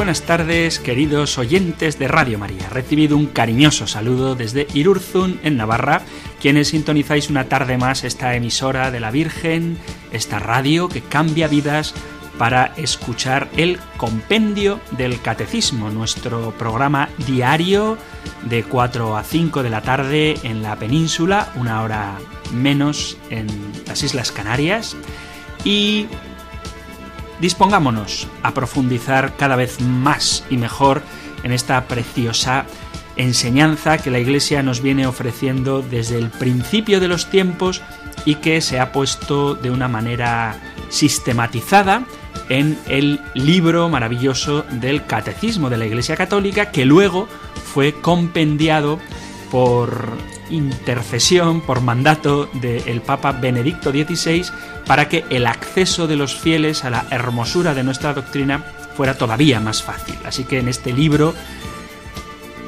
Buenas tardes, queridos oyentes de Radio María. Recibido un cariñoso saludo desde Irurzun, en Navarra, quienes sintonizáis una tarde más esta emisora de la Virgen, esta radio que cambia vidas para escuchar el compendio del catecismo, nuestro programa diario de 4 a 5 de la tarde en la península, una hora menos en las Islas Canarias. Y dispongámonos a profundizar cada vez más y mejor en esta preciosa enseñanza que la Iglesia nos viene ofreciendo desde el principio de los tiempos y que se ha puesto de una manera sistematizada en el libro maravilloso del Catecismo de la Iglesia Católica que luego fue compendiado por intercesión, por mandato del Papa Benedicto XVI, para que el acceso de los fieles a la hermosura de nuestra doctrina fuera todavía más fácil. Así que en este libro,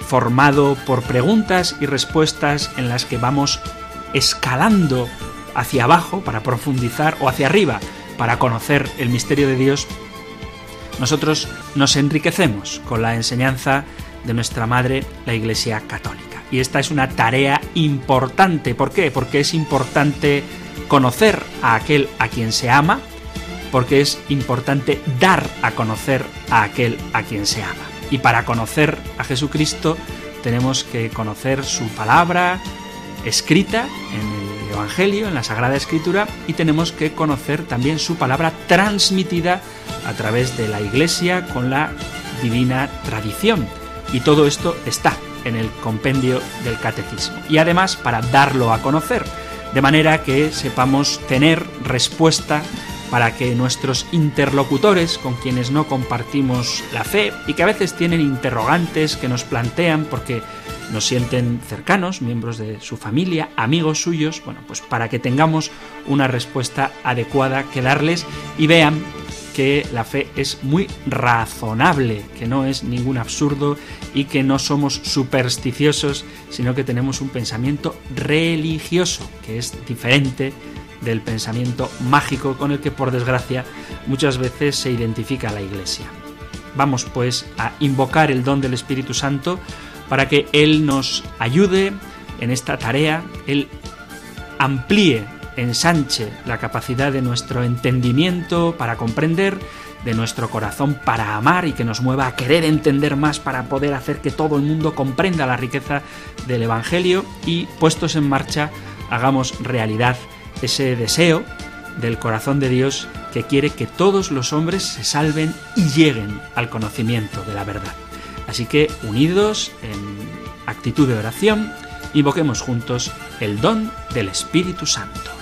formado por preguntas y respuestas en las que vamos escalando hacia abajo para profundizar o hacia arriba para conocer el misterio de Dios, nosotros nos enriquecemos con la enseñanza de nuestra Madre, la Iglesia Católica. Y esta es una tarea importante. ¿Por qué? Porque es importante conocer a aquel a quien se ama, porque es importante dar a conocer a aquel a quien se ama. Y para conocer a Jesucristo tenemos que conocer su palabra escrita en el Evangelio, en la Sagrada Escritura, y tenemos que conocer también su palabra transmitida a través de la Iglesia con la divina tradición. Y todo esto está en el compendio del catecismo. Y además para darlo a conocer, de manera que sepamos tener respuesta para que nuestros interlocutores con quienes no compartimos la fe y que a veces tienen interrogantes que nos plantean porque nos sienten cercanos, miembros de su familia, amigos suyos, bueno, pues para que tengamos una respuesta adecuada que darles y vean que la fe es muy razonable, que no es ningún absurdo y que no somos supersticiosos, sino que tenemos un pensamiento religioso, que es diferente del pensamiento mágico con el que por desgracia muchas veces se identifica la Iglesia. Vamos pues a invocar el don del Espíritu Santo para que Él nos ayude en esta tarea, Él amplíe ensanche la capacidad de nuestro entendimiento para comprender, de nuestro corazón para amar y que nos mueva a querer entender más para poder hacer que todo el mundo comprenda la riqueza del Evangelio y puestos en marcha hagamos realidad ese deseo del corazón de Dios que quiere que todos los hombres se salven y lleguen al conocimiento de la verdad. Así que unidos en actitud de oración, invoquemos juntos el don del Espíritu Santo.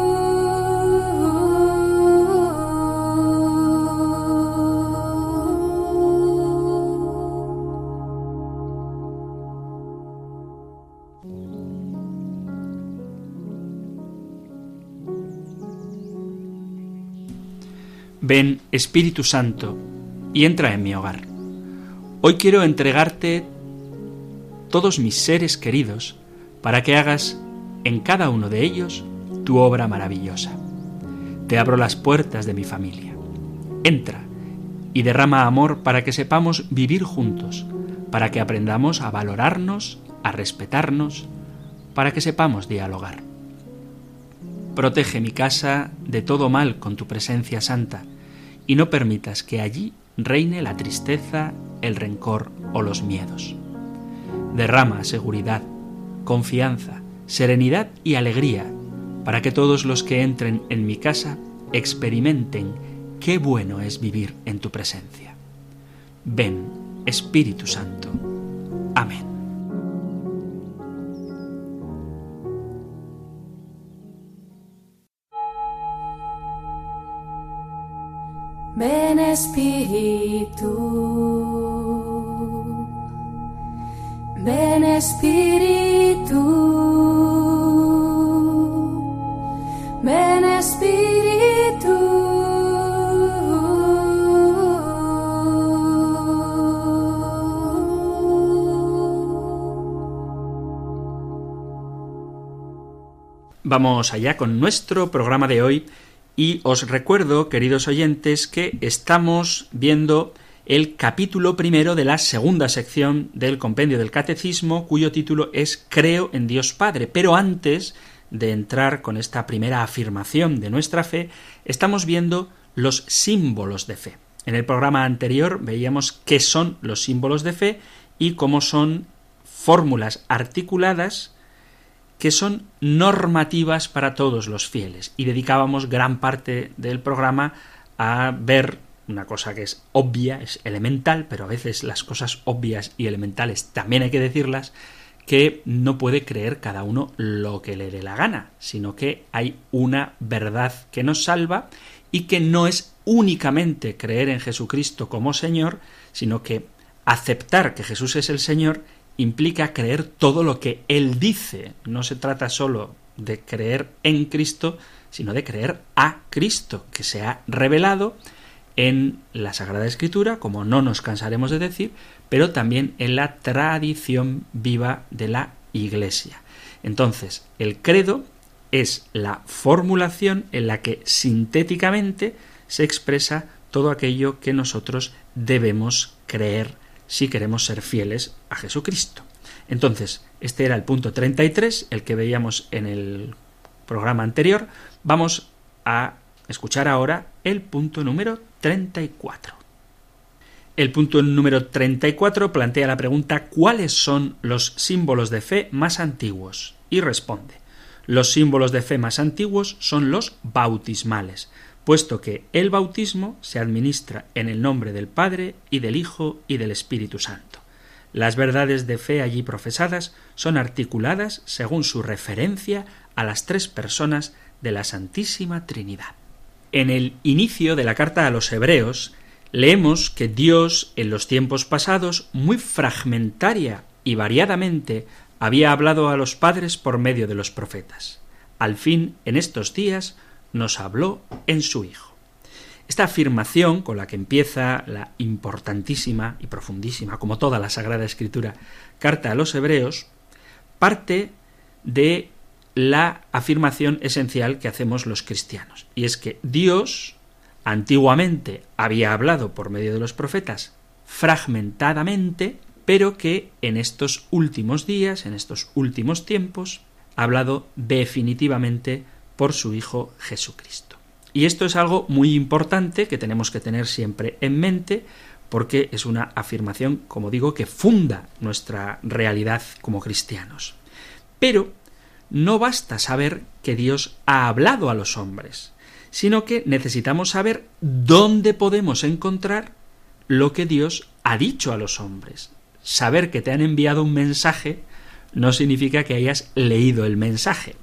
Ven Espíritu Santo y entra en mi hogar. Hoy quiero entregarte todos mis seres queridos para que hagas en cada uno de ellos tu obra maravillosa. Te abro las puertas de mi familia. Entra y derrama amor para que sepamos vivir juntos, para que aprendamos a valorarnos, a respetarnos, para que sepamos dialogar. Protege mi casa de todo mal con tu presencia santa y no permitas que allí reine la tristeza, el rencor o los miedos. Derrama seguridad, confianza, serenidad y alegría para que todos los que entren en mi casa experimenten qué bueno es vivir en tu presencia. Ven, Espíritu Santo. Amén. Ven Espíritu, ven Espíritu, ven Espíritu. Vamos allá con nuestro programa de hoy y os recuerdo, queridos oyentes, que estamos viendo el capítulo primero de la segunda sección del compendio del catecismo, cuyo título es Creo en Dios Padre. Pero antes de entrar con esta primera afirmación de nuestra fe, estamos viendo los símbolos de fe. En el programa anterior veíamos qué son los símbolos de fe y cómo son fórmulas articuladas que son normativas para todos los fieles. Y dedicábamos gran parte del programa a ver una cosa que es obvia, es elemental, pero a veces las cosas obvias y elementales también hay que decirlas, que no puede creer cada uno lo que le dé la gana, sino que hay una verdad que nos salva y que no es únicamente creer en Jesucristo como Señor, sino que aceptar que Jesús es el Señor implica creer todo lo que Él dice. No se trata solo de creer en Cristo, sino de creer a Cristo, que se ha revelado en la Sagrada Escritura, como no nos cansaremos de decir, pero también en la tradición viva de la Iglesia. Entonces, el credo es la formulación en la que sintéticamente se expresa todo aquello que nosotros debemos creer si queremos ser fieles a Jesucristo. Entonces, este era el punto 33, el que veíamos en el programa anterior. Vamos a escuchar ahora el punto número 34. El punto número 34 plantea la pregunta ¿cuáles son los símbolos de fe más antiguos? Y responde los símbolos de fe más antiguos son los bautismales, puesto que el bautismo se administra en el nombre del Padre y del Hijo y del Espíritu Santo. Las verdades de fe allí profesadas son articuladas según su referencia a las tres personas de la Santísima Trinidad. En el inicio de la carta a los Hebreos leemos que Dios en los tiempos pasados muy fragmentaria y variadamente había hablado a los padres por medio de los profetas. Al fin, en estos días, nos habló en su Hijo. Esta afirmación, con la que empieza la importantísima y profundísima, como toda la Sagrada Escritura, carta a los Hebreos, parte de la afirmación esencial que hacemos los cristianos, y es que Dios antiguamente había hablado por medio de los profetas fragmentadamente, pero que en estos últimos días, en estos últimos tiempos, ha hablado definitivamente por su Hijo Jesucristo. Y esto es algo muy importante que tenemos que tener siempre en mente porque es una afirmación, como digo, que funda nuestra realidad como cristianos. Pero no basta saber que Dios ha hablado a los hombres, sino que necesitamos saber dónde podemos encontrar lo que Dios ha dicho a los hombres. Saber que te han enviado un mensaje no significa que hayas leído el mensaje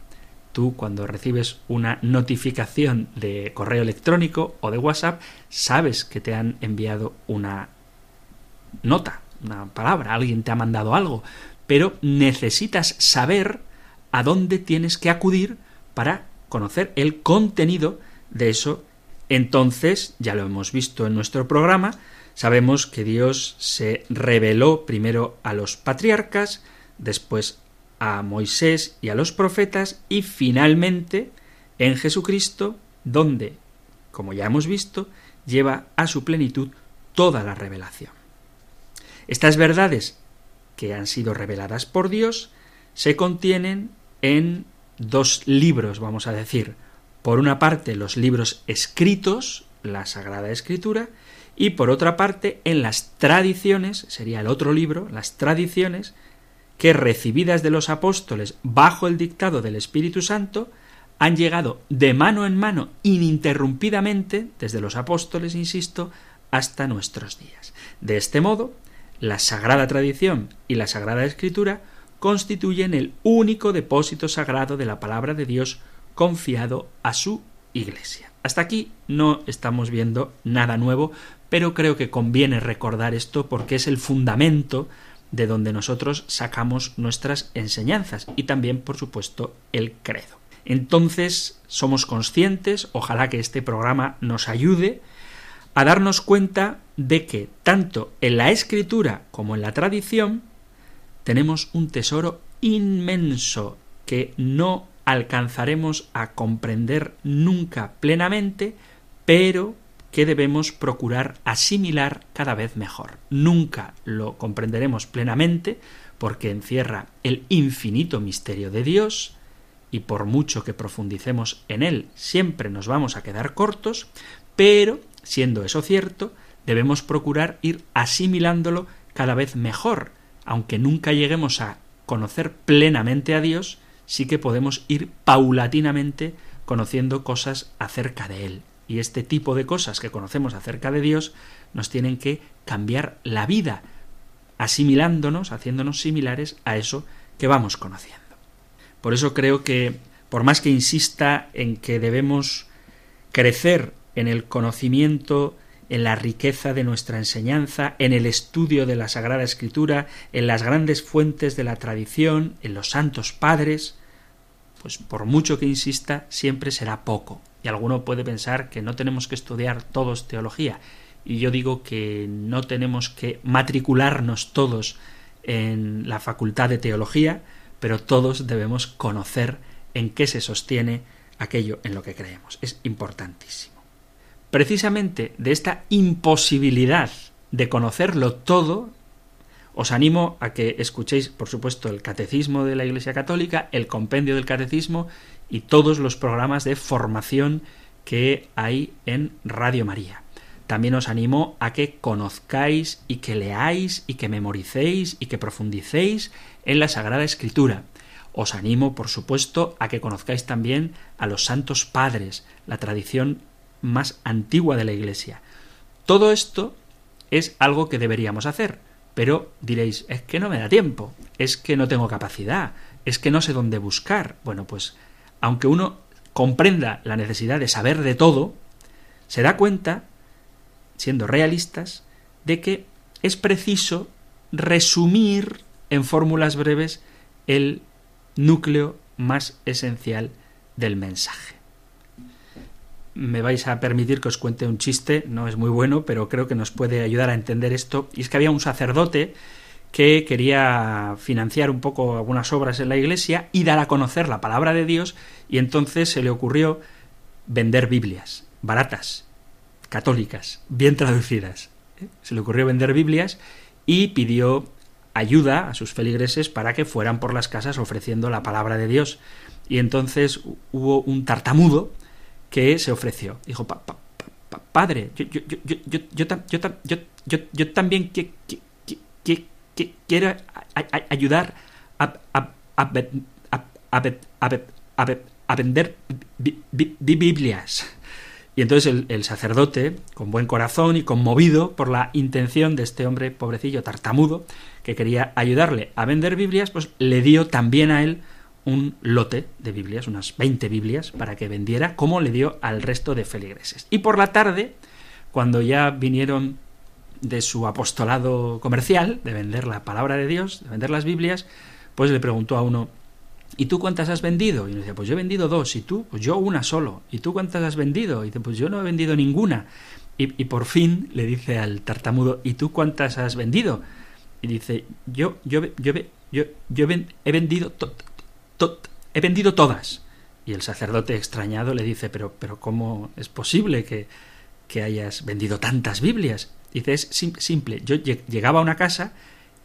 tú cuando recibes una notificación de correo electrónico o de WhatsApp, sabes que te han enviado una nota, una palabra, alguien te ha mandado algo, pero necesitas saber a dónde tienes que acudir para conocer el contenido de eso. Entonces, ya lo hemos visto en nuestro programa, sabemos que Dios se reveló primero a los patriarcas, después a Moisés y a los profetas y finalmente en Jesucristo, donde, como ya hemos visto, lleva a su plenitud toda la revelación. Estas verdades que han sido reveladas por Dios se contienen en dos libros, vamos a decir. Por una parte, los libros escritos, la Sagrada Escritura, y por otra parte, en las tradiciones, sería el otro libro, las tradiciones, que recibidas de los apóstoles bajo el dictado del Espíritu Santo han llegado de mano en mano ininterrumpidamente, desde los apóstoles, insisto, hasta nuestros días. De este modo, la sagrada tradición y la sagrada escritura constituyen el único depósito sagrado de la palabra de Dios confiado a su Iglesia. Hasta aquí no estamos viendo nada nuevo, pero creo que conviene recordar esto porque es el fundamento de donde nosotros sacamos nuestras enseñanzas y también, por supuesto, el credo. Entonces, somos conscientes, ojalá que este programa nos ayude a darnos cuenta de que tanto en la escritura como en la tradición tenemos un tesoro inmenso que no alcanzaremos a comprender nunca plenamente, pero que debemos procurar asimilar cada vez mejor. Nunca lo comprenderemos plenamente porque encierra el infinito misterio de Dios, y por mucho que profundicemos en él, siempre nos vamos a quedar cortos, pero, siendo eso cierto, debemos procurar ir asimilándolo cada vez mejor, aunque nunca lleguemos a conocer plenamente a Dios, sí que podemos ir paulatinamente conociendo cosas acerca de Él. Y este tipo de cosas que conocemos acerca de Dios nos tienen que cambiar la vida, asimilándonos, haciéndonos similares a eso que vamos conociendo. Por eso creo que, por más que insista en que debemos crecer en el conocimiento, en la riqueza de nuestra enseñanza, en el estudio de la Sagrada Escritura, en las grandes fuentes de la tradición, en los santos padres, pues por mucho que insista, siempre será poco. Y alguno puede pensar que no tenemos que estudiar todos teología. Y yo digo que no tenemos que matricularnos todos en la facultad de teología, pero todos debemos conocer en qué se sostiene aquello en lo que creemos. Es importantísimo. Precisamente de esta imposibilidad de conocerlo todo, os animo a que escuchéis, por supuesto, el Catecismo de la Iglesia Católica, el Compendio del Catecismo y todos los programas de formación que hay en Radio María. También os animo a que conozcáis y que leáis y que memoricéis y que profundicéis en la Sagrada Escritura. Os animo, por supuesto, a que conozcáis también a los santos padres, la tradición más antigua de la Iglesia. Todo esto es algo que deberíamos hacer, pero diréis, es que no me da tiempo, es que no tengo capacidad, es que no sé dónde buscar. Bueno, pues aunque uno comprenda la necesidad de saber de todo, se da cuenta, siendo realistas, de que es preciso resumir en fórmulas breves el núcleo más esencial del mensaje. Me vais a permitir que os cuente un chiste, no es muy bueno, pero creo que nos puede ayudar a entender esto. Y es que había un sacerdote que quería financiar un poco algunas obras en la iglesia y dar a conocer la palabra de Dios, y entonces se le ocurrió vender Biblias, baratas, católicas, bien traducidas. ¿eh? Se le ocurrió vender Biblias y pidió ayuda a sus feligreses para que fueran por las casas ofreciendo la palabra de Dios. Y entonces hubo un tartamudo que se ofreció. Dijo, padre, yo, yo, yo, yo, yo también quiero ayudar a, a vender Biblias. Y entonces el, sacerdote, con buen corazón y conmovido por la intención de este hombre pobrecillo tartamudo, que quería ayudarle a vender Biblias, pues le dio también a él un lote de Biblias, unas 20 Biblias, para que vendiera, como le dio al resto de feligreses. Y por la tarde, cuando ya vinieron de su apostolado comercial, de vender la palabra de Dios, de vender las Biblias, pues le preguntó a uno, ¿Y tú cuántas has vendido? Y uno decía, pues yo he vendido dos. ¿Y tú? Pues yo una solo. ¿Y tú cuántas has vendido? Y dice, pues yo no he vendido ninguna. Y, por fin le dice al tartamudo, ¿y tú cuántas has vendido? Y dice, yo, yo, yo, yo, yo he vendido, he vendido todas. Y el sacerdote extrañado le dice, pero, pero ¿cómo es posible que, que hayas vendido tantas Biblias? Dice, es simple. Yo llegaba a una casa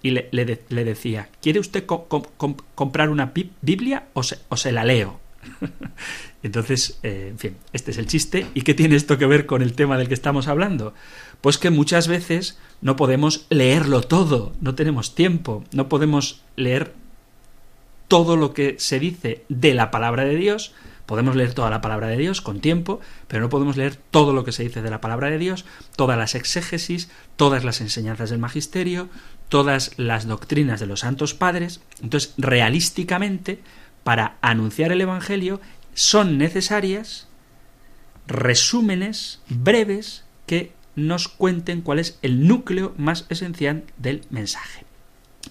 y le, le, decía, ¿quiere usted comprar una Biblia o se, o se la leo? Entonces, eh, en fin, este es el chiste. ¿Y qué tiene esto que ver con el tema del que estamos hablando? Pues que muchas veces no podemos leerlo todo, no tenemos tiempo, no podemos leer todo lo que se dice de la palabra de Dios, Podemos leer toda la palabra de Dios con tiempo, pero no podemos leer todo lo que se dice de la palabra de Dios, todas las exégesis, todas las enseñanzas del magisterio, todas las doctrinas de los santos padres. Entonces, realísticamente, para anunciar el Evangelio son necesarias resúmenes breves que nos cuenten cuál es el núcleo más esencial del mensaje.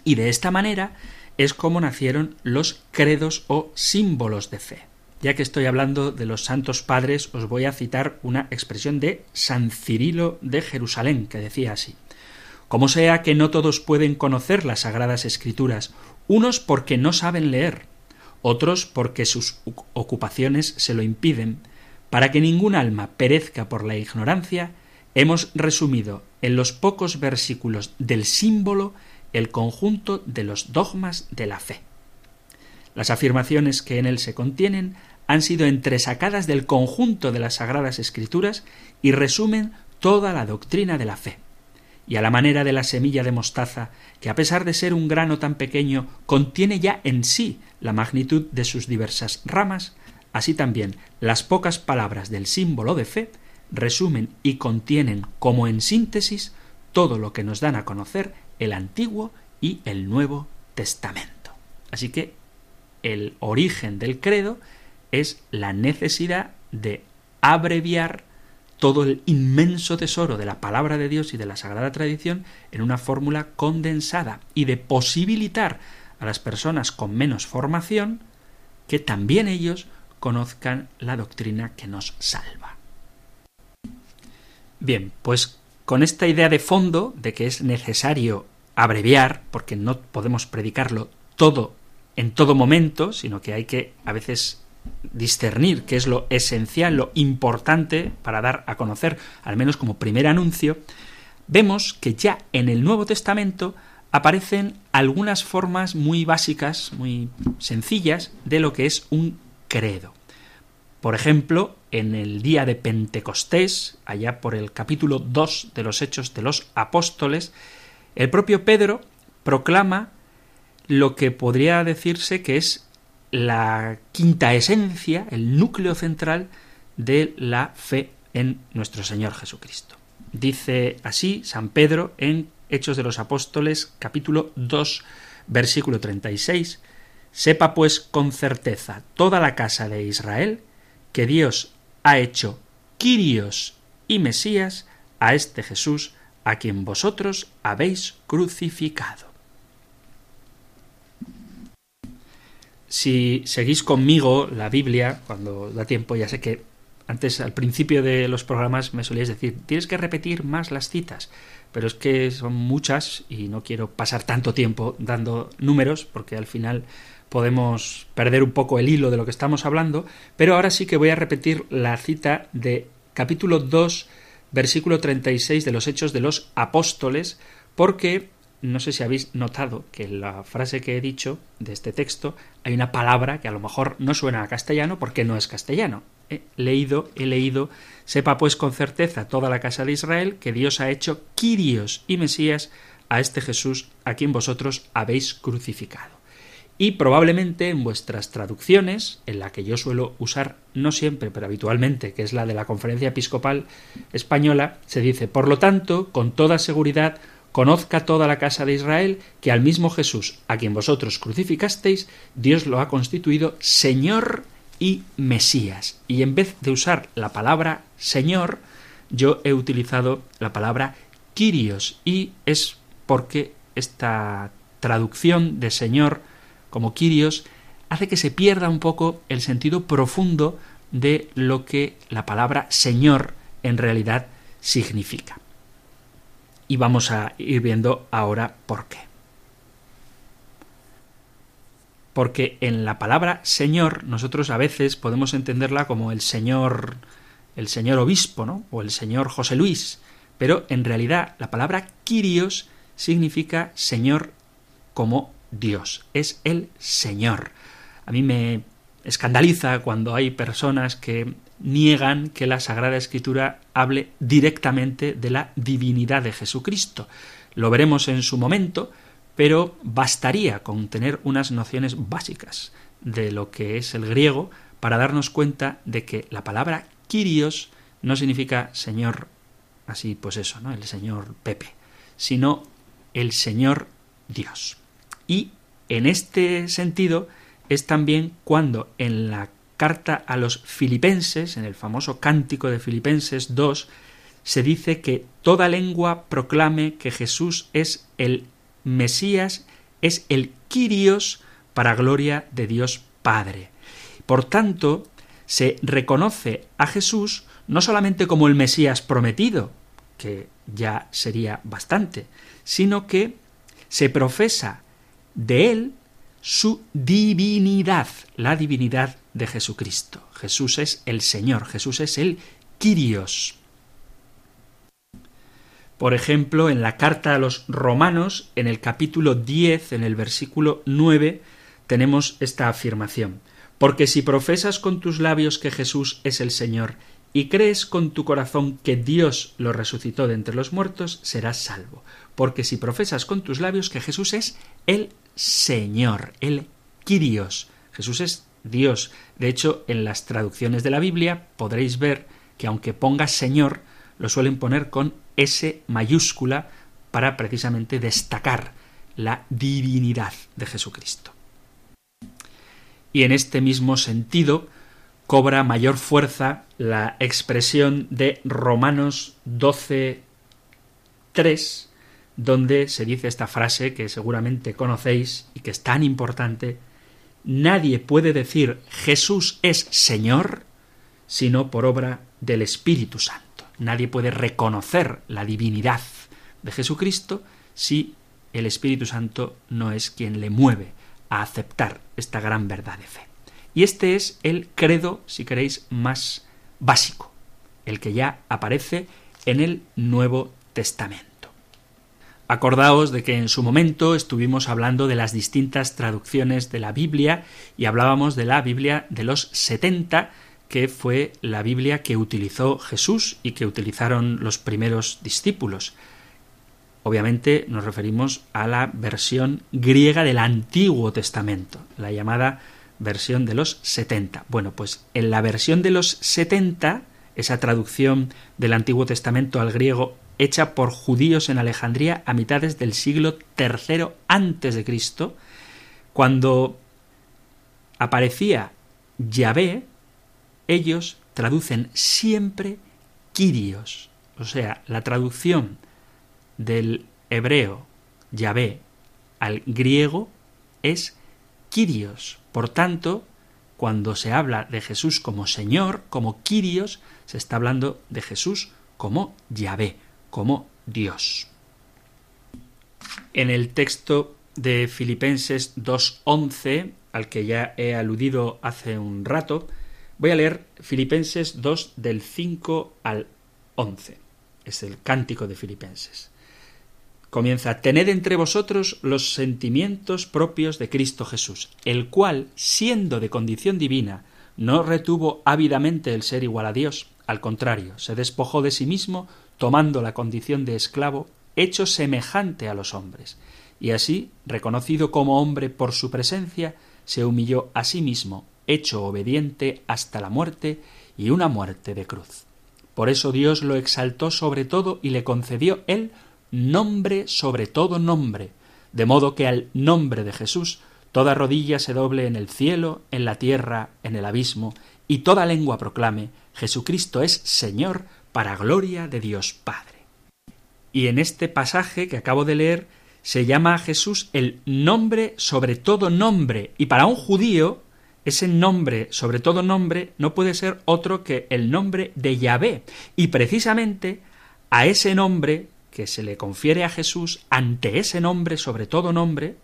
Y de esta manera es como nacieron los credos o símbolos de fe. Ya que estoy hablando de los santos padres, os voy a citar una expresión de San Cirilo de Jerusalén, que decía así. Como sea que no todos pueden conocer las sagradas escrituras, unos porque no saben leer, otros porque sus ocupaciones se lo impiden, para que ningún alma perezca por la ignorancia, hemos resumido en los pocos versículos del símbolo el conjunto de los dogmas de la fe. Las afirmaciones que en él se contienen han sido entresacadas del conjunto de las sagradas escrituras y resumen toda la doctrina de la fe. Y a la manera de la semilla de mostaza, que a pesar de ser un grano tan pequeño, contiene ya en sí la magnitud de sus diversas ramas, Así también las pocas palabras del símbolo de fe resumen y contienen como en síntesis todo lo que nos dan a conocer el Antiguo y el Nuevo Testamento. Así que el origen del credo es la necesidad de abreviar todo el inmenso tesoro de la palabra de Dios y de la sagrada tradición en una fórmula condensada y de posibilitar a las personas con menos formación que también ellos conozcan la doctrina que nos salva. Bien, pues con esta idea de fondo de que es necesario abreviar, porque no podemos predicarlo todo en todo momento, sino que hay que a veces discernir qué es lo esencial, lo importante para dar a conocer, al menos como primer anuncio, vemos que ya en el Nuevo Testamento aparecen algunas formas muy básicas, muy sencillas, de lo que es un credo. Por ejemplo, en el día de Pentecostés, allá por el capítulo 2 de los Hechos de los Apóstoles, el propio Pedro proclama lo que podría decirse que es la quinta esencia, el núcleo central de la fe en nuestro Señor Jesucristo. Dice así San Pedro en Hechos de los Apóstoles capítulo 2 versículo 36 Sepa pues con certeza toda la casa de Israel que Dios ha hecho Quirios y Mesías a este Jesús a quien vosotros habéis crucificado. Si seguís conmigo la Biblia, cuando da tiempo, ya sé que antes al principio de los programas me solíais decir, tienes que repetir más las citas, pero es que son muchas y no quiero pasar tanto tiempo dando números porque al final podemos perder un poco el hilo de lo que estamos hablando, pero ahora sí que voy a repetir la cita de capítulo 2, versículo 36 de los Hechos de los Apóstoles, porque no sé si habéis notado que en la frase que he dicho de este texto hay una palabra que a lo mejor no suena a castellano porque no es castellano. He leído, he leído, sepa pues con certeza toda la casa de Israel que Dios ha hecho Quirios y Mesías a este Jesús a quien vosotros habéis crucificado y probablemente en vuestras traducciones, en la que yo suelo usar no siempre, pero habitualmente, que es la de la Conferencia Episcopal Española, se dice, por lo tanto, con toda seguridad, conozca toda la casa de Israel que al mismo Jesús, a quien vosotros crucificasteis, Dios lo ha constituido Señor y Mesías. Y en vez de usar la palabra Señor, yo he utilizado la palabra Kyrios, y es porque esta traducción de Señor como Quirios, hace que se pierda un poco el sentido profundo de lo que la palabra Señor en realidad significa. Y vamos a ir viendo ahora por qué. Porque en la palabra Señor nosotros a veces podemos entenderla como el Señor el señor obispo, ¿no? o el señor José Luis, pero en realidad la palabra Quirios significa Señor como Dios, es el Señor. A mí me escandaliza cuando hay personas que niegan que la Sagrada Escritura hable directamente de la divinidad de Jesucristo. Lo veremos en su momento, pero bastaría con tener unas nociones básicas de lo que es el griego para darnos cuenta de que la palabra Kyrios no significa Señor, así pues eso, ¿no? El Señor Pepe, sino el Señor Dios. Y en este sentido es también cuando en la carta a los filipenses, en el famoso cántico de Filipenses 2, se dice que toda lengua proclame que Jesús es el Mesías, es el Kyrios para gloria de Dios Padre. Por tanto, se reconoce a Jesús no solamente como el Mesías prometido, que ya sería bastante, sino que se profesa de él su divinidad, la divinidad de Jesucristo. Jesús es el Señor, Jesús es el Kyrios. Por ejemplo, en la carta a los romanos, en el capítulo 10, en el versículo 9, tenemos esta afirmación. Porque si profesas con tus labios que Jesús es el Señor y crees con tu corazón que Dios lo resucitó de entre los muertos, serás salvo. Porque si profesas con tus labios que Jesús es el Señor, el Kyrios, Jesús es Dios. De hecho, en las traducciones de la Biblia podréis ver que aunque ponga Señor, lo suelen poner con S mayúscula para precisamente destacar la divinidad de Jesucristo. Y en este mismo sentido cobra mayor fuerza la expresión de Romanos 12, 3, donde se dice esta frase que seguramente conocéis y que es tan importante, nadie puede decir Jesús es Señor sino por obra del Espíritu Santo. Nadie puede reconocer la divinidad de Jesucristo si el Espíritu Santo no es quien le mueve a aceptar esta gran verdad de fe. Y este es el credo, si queréis, más básico, el que ya aparece en el Nuevo Testamento. Acordaos de que en su momento estuvimos hablando de las distintas traducciones de la Biblia y hablábamos de la Biblia de los 70, que fue la Biblia que utilizó Jesús y que utilizaron los primeros discípulos. Obviamente nos referimos a la versión griega del Antiguo Testamento, la llamada versión de los 70. Bueno, pues en la versión de los 70, esa traducción del Antiguo Testamento al griego hecha por judíos en Alejandría a mitades del siglo III antes de Cristo, cuando aparecía Yahvé, ellos traducen siempre Kyrios, o sea, la traducción del hebreo Yahvé al griego es Kyrios. Por tanto, cuando se habla de Jesús como Señor, como Kyrios, se está hablando de Jesús como Yahvé, como Dios. En el texto de Filipenses 2.11, al que ya he aludido hace un rato, voy a leer Filipenses 2 del 5 al 11. Es el cántico de Filipenses. Comienza, tened entre vosotros los sentimientos propios de Cristo Jesús, el cual, siendo de condición divina, no retuvo ávidamente el ser igual a Dios, al contrario, se despojó de sí mismo, tomando la condición de esclavo, hecho semejante a los hombres, y así, reconocido como hombre por su presencia, se humilló a sí mismo, hecho obediente hasta la muerte y una muerte de cruz. Por eso Dios lo exaltó sobre todo y le concedió el nombre sobre todo nombre, de modo que al nombre de Jesús toda rodilla se doble en el cielo, en la tierra, en el abismo, y toda lengua proclame Jesucristo es Señor para gloria de Dios Padre. Y en este pasaje que acabo de leer se llama a Jesús el nombre sobre todo nombre, y para un judío ese nombre sobre todo nombre no puede ser otro que el nombre de Yahvé, y precisamente a ese nombre que se le confiere a Jesús, ante ese nombre sobre todo nombre,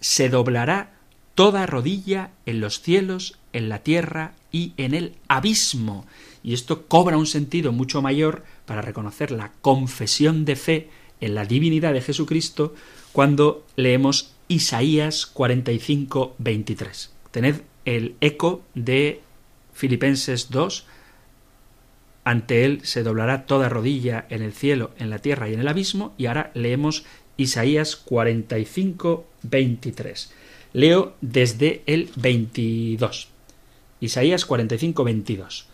se doblará toda rodilla en los cielos, en la tierra y en el abismo. Y esto cobra un sentido mucho mayor para reconocer la confesión de fe en la divinidad de Jesucristo cuando leemos Isaías 45, 23. Tened el eco de Filipenses 2, ante él se doblará toda rodilla en el cielo, en la tierra y en el abismo, y ahora leemos Isaías 45, 23. Leo desde el 22. Isaías 45, 22.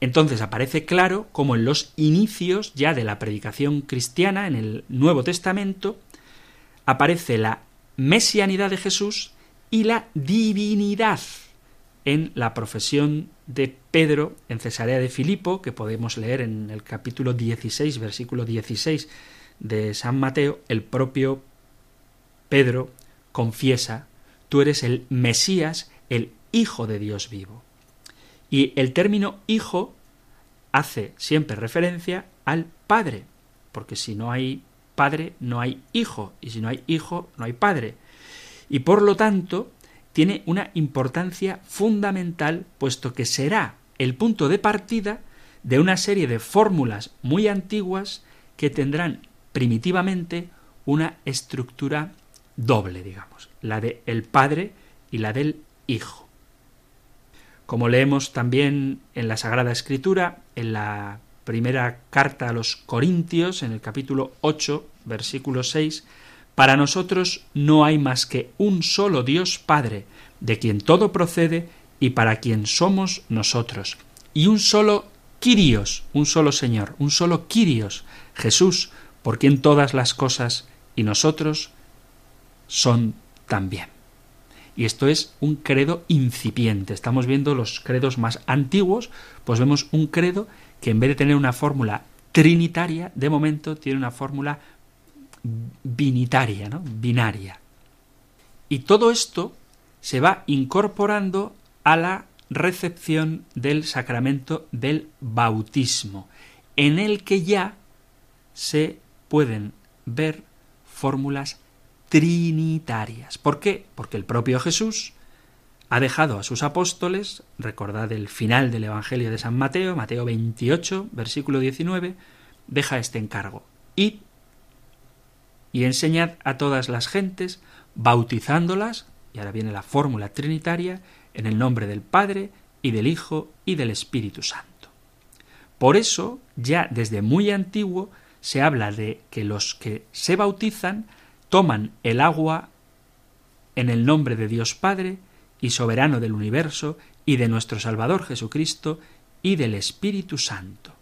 Entonces aparece claro como en los inicios ya de la predicación cristiana en el Nuevo Testamento aparece la mesianidad de Jesús y la divinidad en la profesión de Pedro en Cesarea de Filipo, que podemos leer en el capítulo 16, versículo 16 de San Mateo, el propio Pedro confiesa, tú eres el Mesías, el Hijo de Dios vivo. Y el término hijo hace siempre referencia al Padre, porque si no hay Padre no hay Hijo, y si no hay Hijo no hay Padre. Y por lo tanto, tiene una importancia fundamental, puesto que será el punto de partida de una serie de fórmulas muy antiguas que tendrán primitivamente una estructura doble, digamos, la de el Padre y la del Hijo. Como leemos también en la Sagrada Escritura, en la primera carta a los Corintios, en el capítulo 8, versículo 6, para nosotros no hay más que un solo Dios Padre, de quien todo procede y para quien somos nosotros, y un solo Quirios, un solo Señor, un solo Quirios, Jesús, por quien todas las cosas y nosotros son también. Y esto es un credo incipiente. Estamos viendo los credos más antiguos, pues vemos un credo que en vez de tener una fórmula trinitaria, de momento tiene una fórmula binitaria, binaria. Y todo esto se va incorporando a la recepción del sacramento del bautismo, en el que ya se pueden ver fórmulas trinitarias. ¿Por qué? Porque el propio Jesús ha dejado a sus apóstoles, recordad el final del Evangelio de San Mateo, Mateo 28, versículo 19, deja este encargo. Id y enseñad a todas las gentes, bautizándolas, y ahora viene la fórmula trinitaria, en el nombre del Padre y del Hijo y del Espíritu Santo. Por eso, ya desde muy antiguo, se habla de que los que se bautizan toman el agua en el nombre de Dios Padre y soberano del universo y de nuestro Salvador Jesucristo y del Espíritu Santo.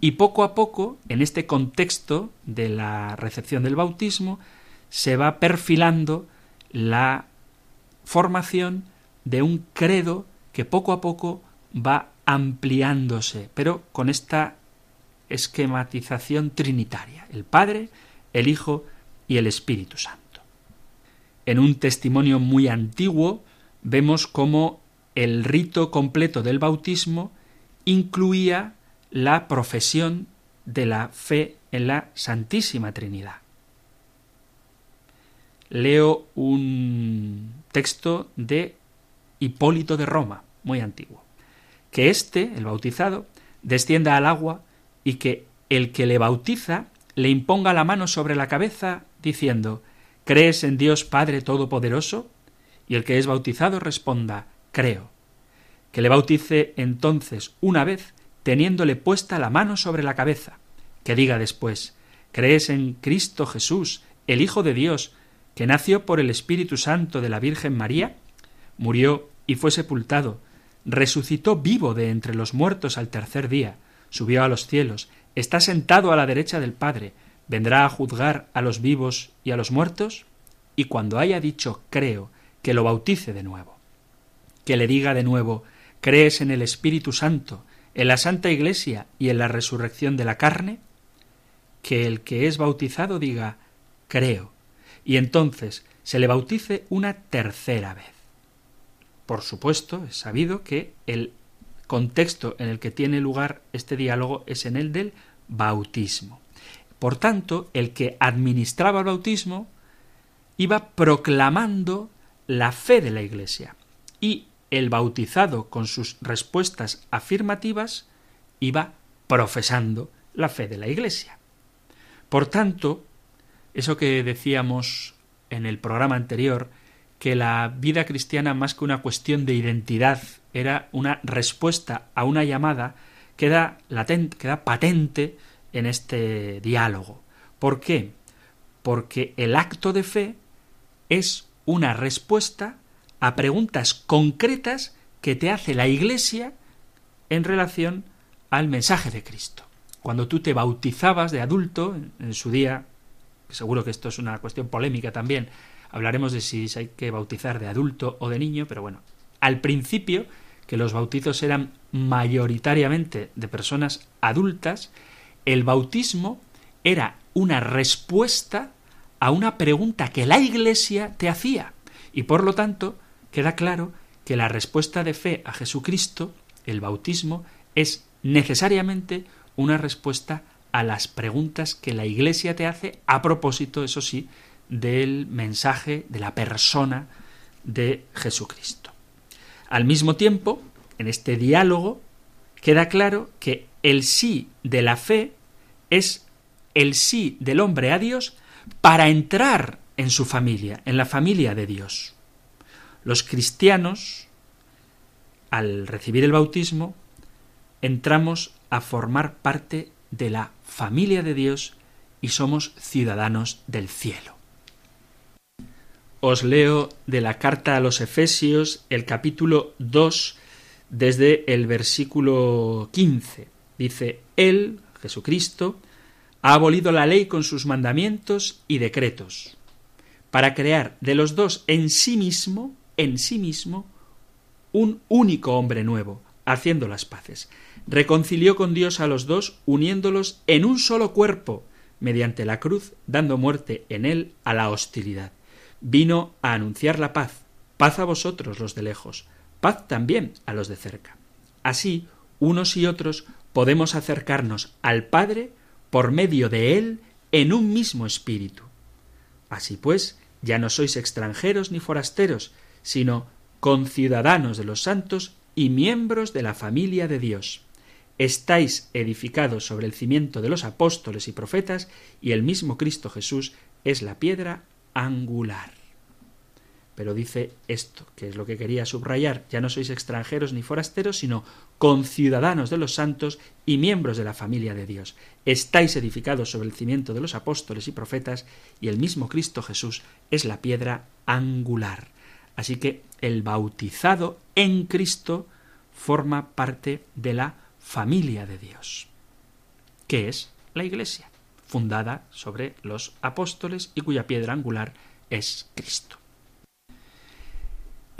Y poco a poco, en este contexto de la recepción del bautismo, se va perfilando la formación de un credo que poco a poco va ampliándose, pero con esta esquematización trinitaria, el Padre, el Hijo y el Espíritu Santo. En un testimonio muy antiguo vemos cómo el rito completo del bautismo incluía la profesión de la fe en la Santísima Trinidad. Leo un texto de Hipólito de Roma, muy antiguo. Que éste, el bautizado, descienda al agua y que el que le bautiza le imponga la mano sobre la cabeza, diciendo ¿Crees en Dios Padre Todopoderoso? Y el que es bautizado responda Creo. Que le bautice entonces una vez teniéndole puesta la mano sobre la cabeza, que diga después ¿Crees en Cristo Jesús, el Hijo de Dios, que nació por el Espíritu Santo de la Virgen María? Murió y fue sepultado, resucitó vivo de entre los muertos al tercer día, subió a los cielos, está sentado a la derecha del Padre, vendrá a juzgar a los vivos y a los muertos, y cuando haya dicho creo, que lo bautice de nuevo, que le diga de nuevo ¿crees en el Espíritu Santo, en la Santa Iglesia y en la resurrección de la carne? Que el que es bautizado diga creo, y entonces se le bautice una tercera vez. Por supuesto, es sabido que el contexto en el que tiene lugar este diálogo es en el del bautismo. Por tanto, el que administraba el bautismo iba proclamando la fe de la Iglesia y el bautizado con sus respuestas afirmativas iba profesando la fe de la Iglesia. Por tanto, eso que decíamos en el programa anterior, que la vida cristiana más que una cuestión de identidad era una respuesta a una llamada, queda latente, queda patente en este diálogo. ¿Por qué? Porque el acto de fe es una respuesta a preguntas concretas que te hace la Iglesia en relación al mensaje de Cristo. Cuando tú te bautizabas de adulto, en su día, seguro que esto es una cuestión polémica también, hablaremos de si hay que bautizar de adulto o de niño, pero bueno, al principio, que los bautizos eran mayoritariamente de personas adultas, el bautismo era una respuesta a una pregunta que la Iglesia te hacía. Y por lo tanto, queda claro que la respuesta de fe a Jesucristo, el bautismo, es necesariamente una respuesta a las preguntas que la Iglesia te hace a propósito, eso sí, del mensaje, de la persona de Jesucristo. Al mismo tiempo, en este diálogo, queda claro que el sí de la fe es el sí del hombre a Dios para entrar en su familia, en la familia de Dios. Los cristianos, al recibir el bautismo, entramos a formar parte de la familia de Dios y somos ciudadanos del cielo. Os leo de la carta a los Efesios el capítulo 2 desde el versículo 15. Dice, Él, Jesucristo, ha abolido la ley con sus mandamientos y decretos, para crear de los dos en sí mismo, en sí mismo, un único hombre nuevo, haciendo las paces. Reconcilió con Dios a los dos, uniéndolos en un solo cuerpo, mediante la cruz, dando muerte en él a la hostilidad. Vino a anunciar la paz, paz a vosotros los de lejos, paz también a los de cerca. Así, unos y otros podemos acercarnos al Padre por medio de él en un mismo espíritu. Así pues, ya no sois extranjeros ni forasteros, sino conciudadanos de los santos y miembros de la familia de Dios. Estáis edificados sobre el cimiento de los apóstoles y profetas, y el mismo Cristo Jesús es la piedra angular. Pero dice esto, que es lo que quería subrayar, ya no sois extranjeros ni forasteros, sino conciudadanos de los santos y miembros de la familia de Dios. Estáis edificados sobre el cimiento de los apóstoles y profetas, y el mismo Cristo Jesús es la piedra angular. Así que el bautizado en Cristo forma parte de la familia de Dios, que es la Iglesia, fundada sobre los apóstoles y cuya piedra angular es Cristo.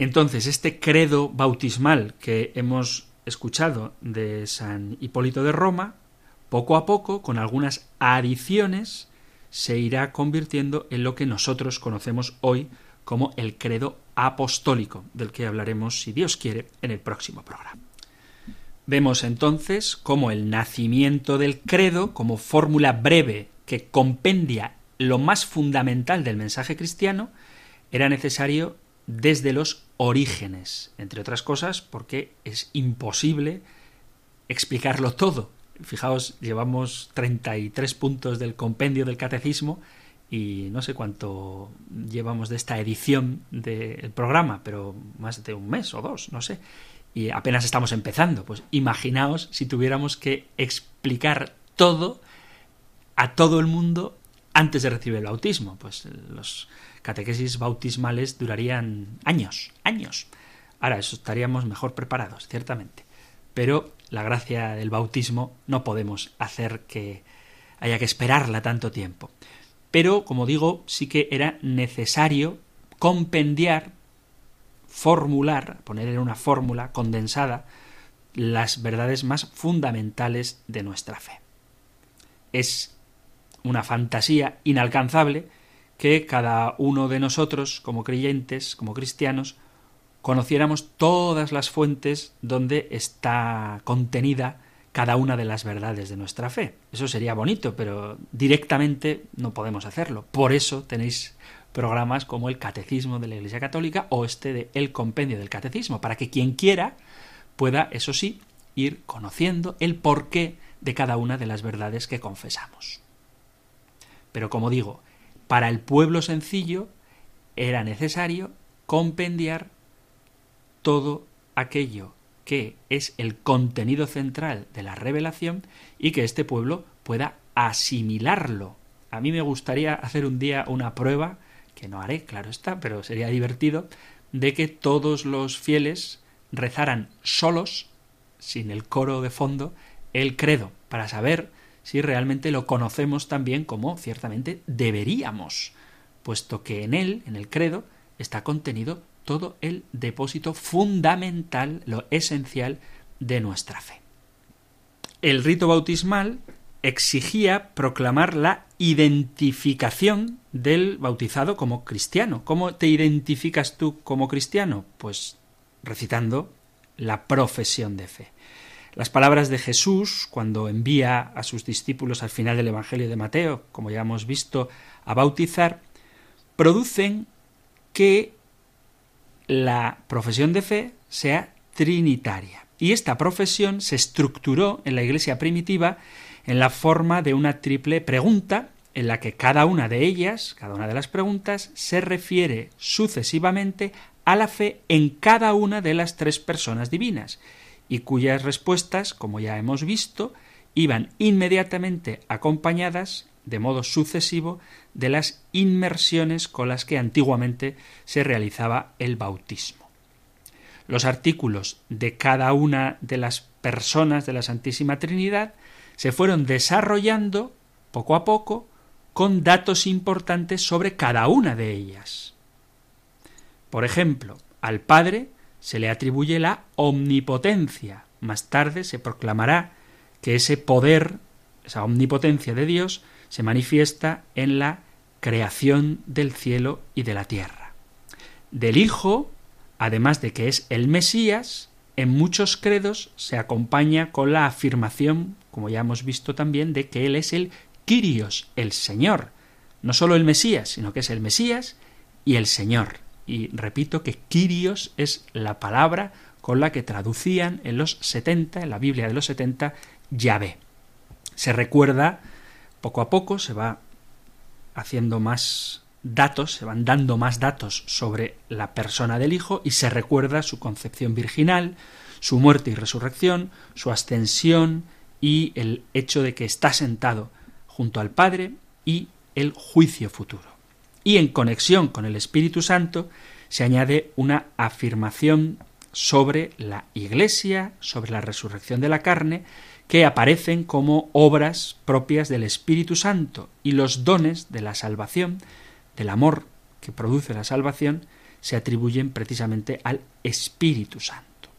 Entonces, este credo bautismal que hemos escuchado de San Hipólito de Roma, poco a poco, con algunas adiciones, se irá convirtiendo en lo que nosotros conocemos hoy como el credo apostólico, del que hablaremos, si Dios quiere, en el próximo programa. Vemos entonces cómo el nacimiento del credo, como fórmula breve que compendia lo más fundamental del mensaje cristiano, era necesario desde los orígenes, entre otras cosas porque es imposible explicarlo todo. Fijaos, llevamos 33 puntos del compendio del catecismo y no sé cuánto llevamos de esta edición del programa, pero más de un mes o dos, no sé. Y apenas estamos empezando. Pues imaginaos si tuviéramos que explicar todo a todo el mundo antes de recibir el bautismo. Pues los catequesis bautismales durarían años, años. Ahora, eso estaríamos mejor preparados, ciertamente. Pero la gracia del bautismo no podemos hacer que haya que esperarla tanto tiempo. Pero, como digo, sí que era necesario compendiar, formular, poner en una fórmula condensada, las verdades más fundamentales de nuestra fe. Es una fantasía inalcanzable que cada uno de nosotros, como creyentes, como cristianos, conociéramos todas las fuentes donde está contenida cada una de las verdades de nuestra fe. Eso sería bonito, pero directamente no podemos hacerlo. Por eso tenéis programas como el Catecismo de la Iglesia Católica o este de El Compendio del Catecismo, para que quien quiera pueda, eso sí, ir conociendo el porqué de cada una de las verdades que confesamos. Pero como digo, para el pueblo sencillo era necesario compendiar todo aquello que es el contenido central de la revelación y que este pueblo pueda asimilarlo. A mí me gustaría hacer un día una prueba, que no haré, claro está, pero sería divertido, de que todos los fieles rezaran solos, sin el coro de fondo, el credo, para saber si realmente lo conocemos tan bien como ciertamente deberíamos, puesto que en él, en el credo, está contenido todo el depósito fundamental, lo esencial de nuestra fe. El rito bautismal exigía proclamar la identificación del bautizado como cristiano. ¿Cómo te identificas tú como cristiano? Pues recitando la profesión de fe. Las palabras de Jesús cuando envía a sus discípulos al final del Evangelio de Mateo, como ya hemos visto, a bautizar, producen que la profesión de fe sea trinitaria. Y esta profesión se estructuró en la Iglesia primitiva en la forma de una triple pregunta en la que cada una de ellas, cada una de las preguntas, se refiere sucesivamente a la fe en cada una de las tres personas divinas, y cuyas respuestas, como ya hemos visto, iban inmediatamente acompañadas, de modo sucesivo, de las inmersiones con las que antiguamente se realizaba el bautismo. Los artículos de cada una de las personas de la Santísima Trinidad se fueron desarrollando poco a poco con datos importantes sobre cada una de ellas. Por ejemplo, al Padre se le atribuye la omnipotencia. Más tarde se proclamará que ese poder, esa omnipotencia de Dios, se manifiesta en la creación del cielo y de la tierra. Del Hijo, además de que es el Mesías, en muchos credos se acompaña con la afirmación, como ya hemos visto también, de que Él es el Kyrios, el Señor. No solo el Mesías, sino que es el Mesías y el Señor. Y repito que Kyrios es la palabra con la que traducían en los 70, en la Biblia de los 70, Yahvé. Se recuerda poco a poco, se va haciendo más datos, se van dando más datos sobre la persona del Hijo y se recuerda su concepción virginal, su muerte y resurrección, su ascensión y el hecho de que está sentado junto al Padre y el juicio futuro. Y en conexión con el Espíritu Santo se añade una afirmación sobre la Iglesia, sobre la resurrección de la carne, que aparecen como obras propias del Espíritu Santo y los dones de la salvación el amor que produce la salvación se atribuyen precisamente al Espíritu Santo.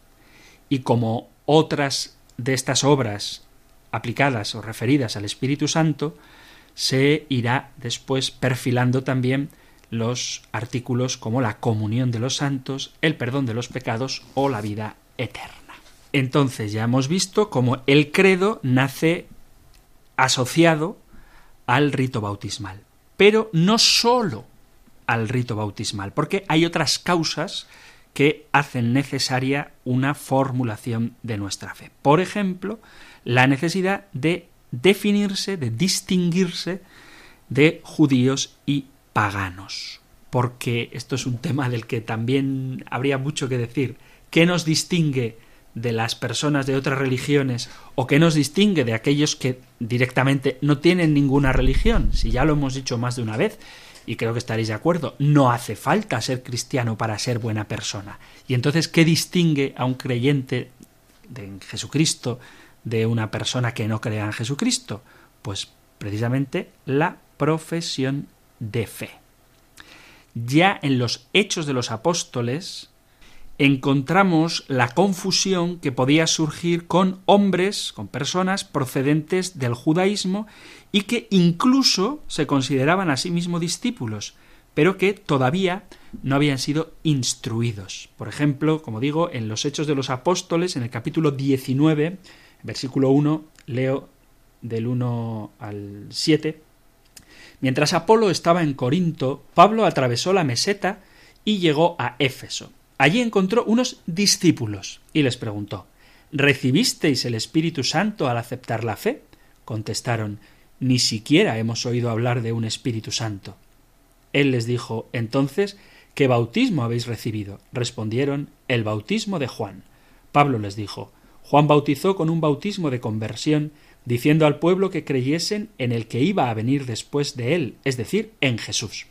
Y como otras de estas obras aplicadas o referidas al Espíritu Santo, se irá después perfilando también los artículos como la comunión de los santos, el perdón de los pecados o la vida eterna. Entonces ya hemos visto cómo el credo nace asociado al rito bautismal pero no sólo al rito bautismal, porque hay otras causas que hacen necesaria una formulación de nuestra fe. Por ejemplo, la necesidad de definirse, de distinguirse de judíos y paganos, porque esto es un tema del que también habría mucho que decir. ¿Qué nos distingue de las personas de otras religiones o que nos distingue de aquellos que directamente no tienen ninguna religión, si ya lo hemos dicho más de una vez, y creo que estaréis de acuerdo, no hace falta ser cristiano para ser buena persona. Y entonces, ¿qué distingue a un creyente de Jesucristo de una persona que no crea en Jesucristo? Pues precisamente la profesión de fe. Ya en los hechos de los apóstoles, encontramos la confusión que podía surgir con hombres, con personas procedentes del judaísmo y que incluso se consideraban a sí mismos discípulos, pero que todavía no habían sido instruidos. Por ejemplo, como digo, en los Hechos de los Apóstoles, en el capítulo 19, versículo 1, leo del 1 al 7, Mientras Apolo estaba en Corinto, Pablo atravesó la meseta y llegó a Éfeso. Allí encontró unos discípulos y les preguntó ¿Recibisteis el Espíritu Santo al aceptar la fe? Contestaron Ni siquiera hemos oído hablar de un Espíritu Santo. Él les dijo Entonces, ¿qué bautismo habéis recibido? Respondieron El bautismo de Juan. Pablo les dijo Juan bautizó con un bautismo de conversión, diciendo al pueblo que creyesen en el que iba a venir después de él, es decir, en Jesús.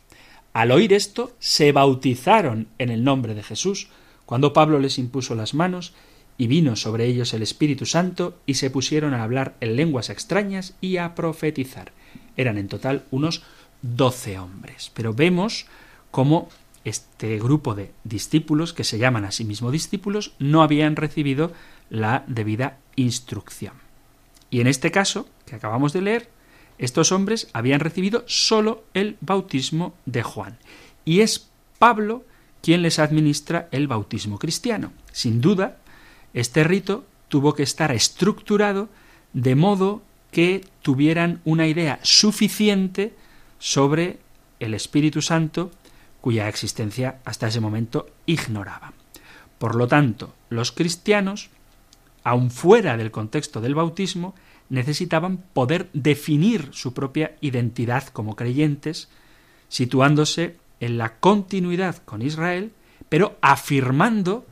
Al oír esto, se bautizaron en el nombre de Jesús, cuando Pablo les impuso las manos, y vino sobre ellos el Espíritu Santo, y se pusieron a hablar en lenguas extrañas y a profetizar. Eran en total unos doce hombres. Pero vemos cómo este grupo de discípulos, que se llaman a sí mismos discípulos, no habían recibido la debida instrucción. Y en este caso, que acabamos de leer, estos hombres habían recibido solo el bautismo de Juan. Y es Pablo quien les administra el bautismo cristiano. Sin duda, este rito tuvo que estar estructurado de modo que tuvieran una idea suficiente sobre el Espíritu Santo cuya existencia hasta ese momento ignoraban. Por lo tanto, los cristianos, aun fuera del contexto del bautismo, necesitaban poder definir su propia identidad como creyentes, situándose en la continuidad con Israel, pero afirmando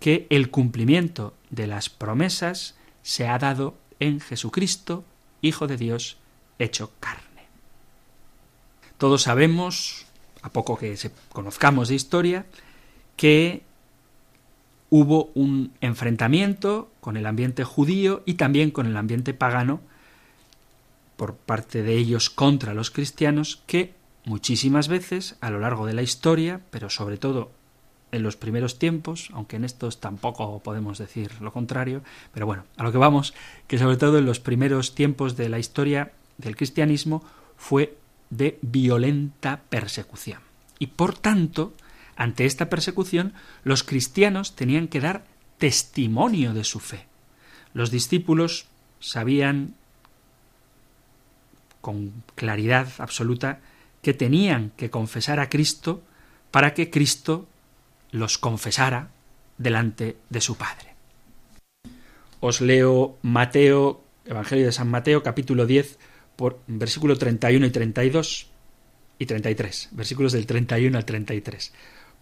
que el cumplimiento de las promesas se ha dado en Jesucristo, Hijo de Dios, hecho carne. Todos sabemos, a poco que conozcamos de historia, que hubo un enfrentamiento con el ambiente judío y también con el ambiente pagano por parte de ellos contra los cristianos que muchísimas veces a lo largo de la historia, pero sobre todo en los primeros tiempos, aunque en estos tampoco podemos decir lo contrario, pero bueno, a lo que vamos, que sobre todo en los primeros tiempos de la historia del cristianismo fue de violenta persecución. Y por tanto, ante esta persecución, los cristianos tenían que dar testimonio de su fe. Los discípulos sabían con claridad absoluta que tenían que confesar a Cristo para que Cristo los confesara delante de su Padre. Os leo Mateo, Evangelio de San Mateo, capítulo 10, por versículo 31 y 32 y 33, versículos del 31 al 33.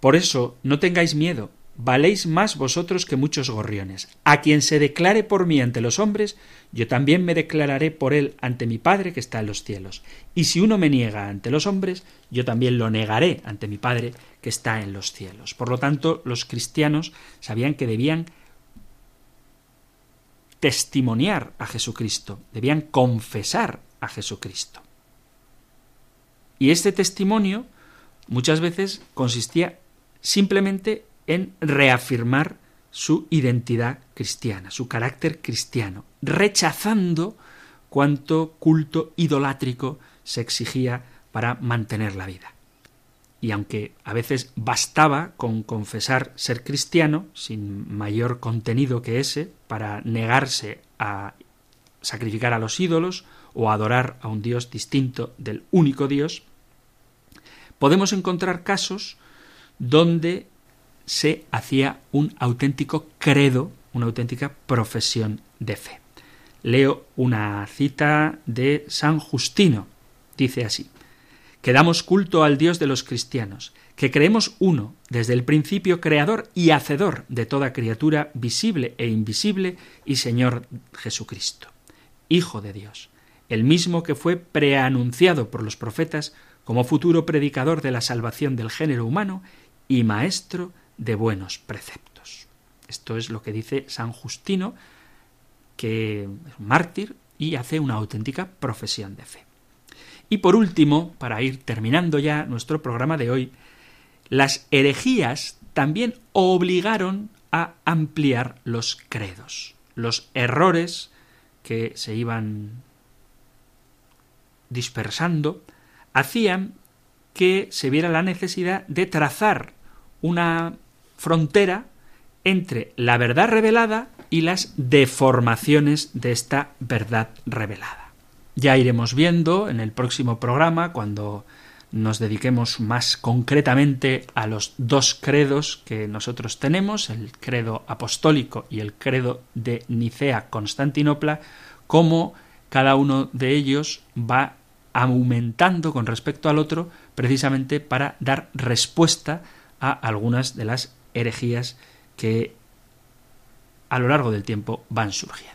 Por eso, no tengáis miedo, valéis más vosotros que muchos gorriones. A quien se declare por mí ante los hombres, yo también me declararé por él ante mi Padre que está en los cielos. Y si uno me niega ante los hombres, yo también lo negaré ante mi Padre que está en los cielos. Por lo tanto, los cristianos sabían que debían testimoniar a Jesucristo, debían confesar a Jesucristo. Y este testimonio muchas veces consistía simplemente en reafirmar su identidad cristiana, su carácter cristiano, rechazando cuanto culto idolátrico se exigía para mantener la vida. Y aunque a veces bastaba con confesar ser cristiano, sin mayor contenido que ese, para negarse a sacrificar a los ídolos o adorar a un Dios distinto del único Dios, podemos encontrar casos donde se hacía un auténtico credo, una auténtica profesión de fe. Leo una cita de San Justino. Dice así, que damos culto al Dios de los cristianos, que creemos uno, desde el principio creador y hacedor de toda criatura visible e invisible, y Señor Jesucristo, Hijo de Dios, el mismo que fue preanunciado por los profetas como futuro predicador de la salvación del género humano y maestro de buenos preceptos. Esto es lo que dice San Justino, que es un mártir y hace una auténtica profesión de fe. Y por último, para ir terminando ya nuestro programa de hoy, las herejías también obligaron a ampliar los credos. Los errores que se iban dispersando hacían que se viera la necesidad de trazar una frontera entre la verdad revelada y las deformaciones de esta verdad revelada. Ya iremos viendo en el próximo programa, cuando nos dediquemos más concretamente a los dos credos que nosotros tenemos, el credo apostólico y el credo de Nicea Constantinopla, cómo cada uno de ellos va aumentando con respecto al otro precisamente para dar respuesta a algunas de las herejías que a lo largo del tiempo van surgiendo.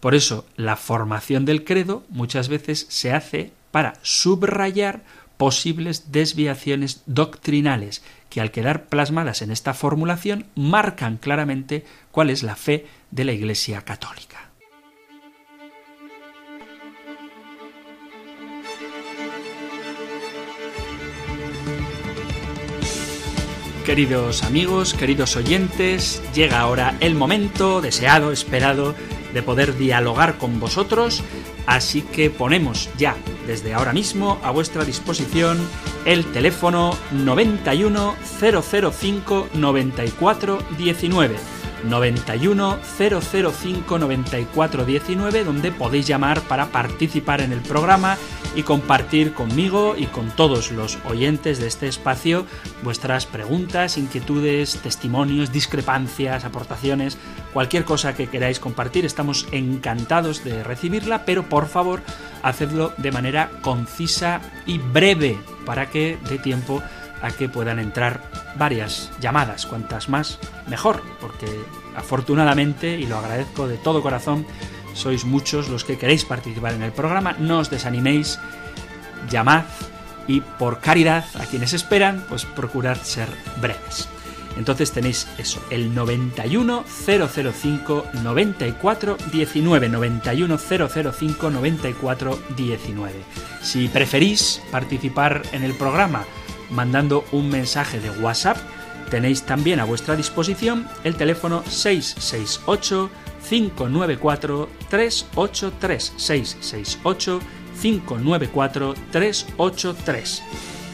Por eso la formación del credo muchas veces se hace para subrayar posibles desviaciones doctrinales que al quedar plasmadas en esta formulación marcan claramente cuál es la fe de la Iglesia católica. Queridos amigos, queridos oyentes, llega ahora el momento deseado, esperado, de poder dialogar con vosotros, así que ponemos ya desde ahora mismo a vuestra disposición el teléfono 91 005 94 19 91 005 94 19 donde podéis llamar para participar en el programa y compartir conmigo y con todos los oyentes de este espacio vuestras preguntas, inquietudes, testimonios, discrepancias, aportaciones, cualquier cosa que queráis compartir. Estamos encantados de recibirla, pero por favor hacedlo de manera concisa y breve para que dé tiempo a que puedan entrar varias llamadas, cuantas más mejor, porque afortunadamente, y lo agradezco de todo corazón, sois muchos los que queréis participar en el programa, no os desaniméis, llamad y por caridad a quienes esperan, pues procurad ser breves. Entonces tenéis eso, el 91 005 94 19 91 005 94 19. Si preferís participar en el programa mandando un mensaje de WhatsApp, tenéis también a vuestra disposición el teléfono 668 594 383 668 594 383.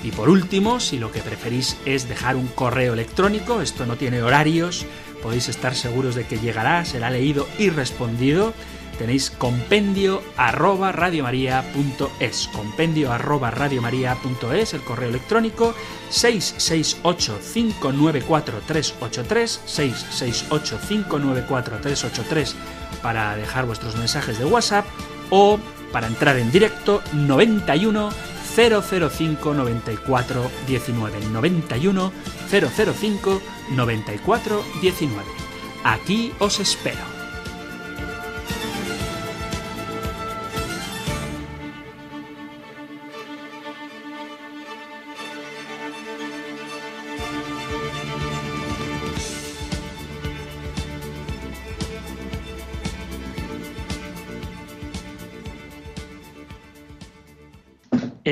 Y por último, si lo que preferís es dejar un correo electrónico, esto no tiene horarios, podéis estar seguros de que llegará, será leído y respondido. Tenéis compendio arroba radiomaria.es, compendio arroba radiomaria.es, el correo electrónico 668 594 383, 668 594 383 para dejar vuestros mensajes de WhatsApp o para entrar en directo 91 005 94 19 91 005 94 19. Aquí os espero.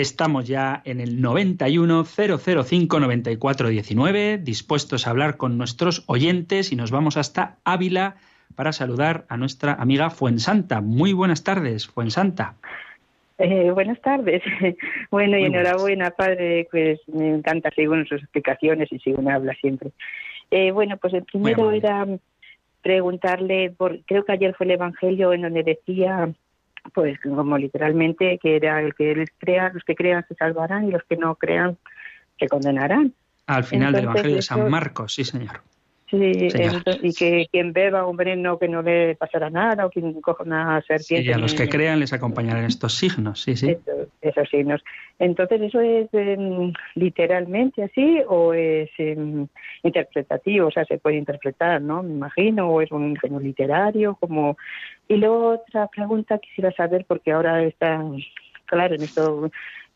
Estamos ya en el 91 005 94 19, dispuestos a hablar con nuestros oyentes y nos vamos hasta Ávila para saludar a nuestra amiga Fuensanta. Muy buenas tardes, Fuensanta. Eh, buenas tardes. Bueno, y enhorabuena, padre, pues me encanta seguir sus explicaciones y según habla siempre. Eh, bueno, pues el primero era preguntarle, por, creo que ayer fue el Evangelio en donde decía pues como literalmente que era el que él crea, los que crean se salvarán y los que no crean se condenarán. Al final del Evangelio de San Marcos, sí señor. Sí, y que quien beba un veneno que no le pasará nada, o quien coja una serpiente. Sí, a los que crean les acompañarán estos signos, sí, sí. esos signos. Entonces, ¿eso es em, literalmente así o es em, interpretativo? O sea, se puede interpretar, ¿no? Me imagino, o es un ingenio literario, como. Y luego otra pregunta quisiera saber, porque ahora está, claro, en esto,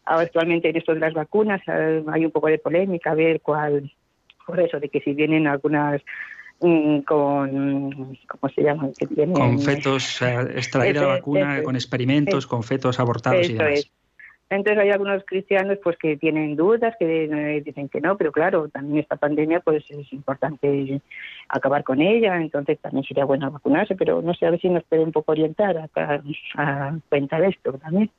actualmente en esto de las vacunas eh, hay un poco de polémica, a ver cuál por eso, de que si vienen algunas mm, con ¿cómo se llama? Que tienen, con fetos extraída la vacuna con experimentos con fetos abortados y demás. Entonces hay algunos cristianos pues que tienen dudas, que eh, dicen que no, pero claro, también esta pandemia pues es importante acabar con ella, entonces también sería bueno vacunarse, pero no sé, a ver si nos puede un poco orientar a, a cuenta de esto también.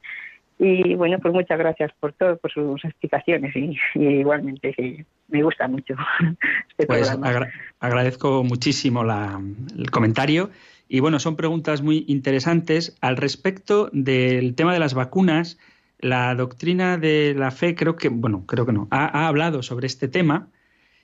Y bueno, pues muchas gracias por todo, por sus explicaciones y, igualmente me gusta mucho. Este pues agradezco muchísimo el comentario Y bueno, son preguntas muy interesantes. Al respecto del tema de las vacunas, la doctrina de la fe creo que, bueno, creo que no, ha, hablado sobre este tema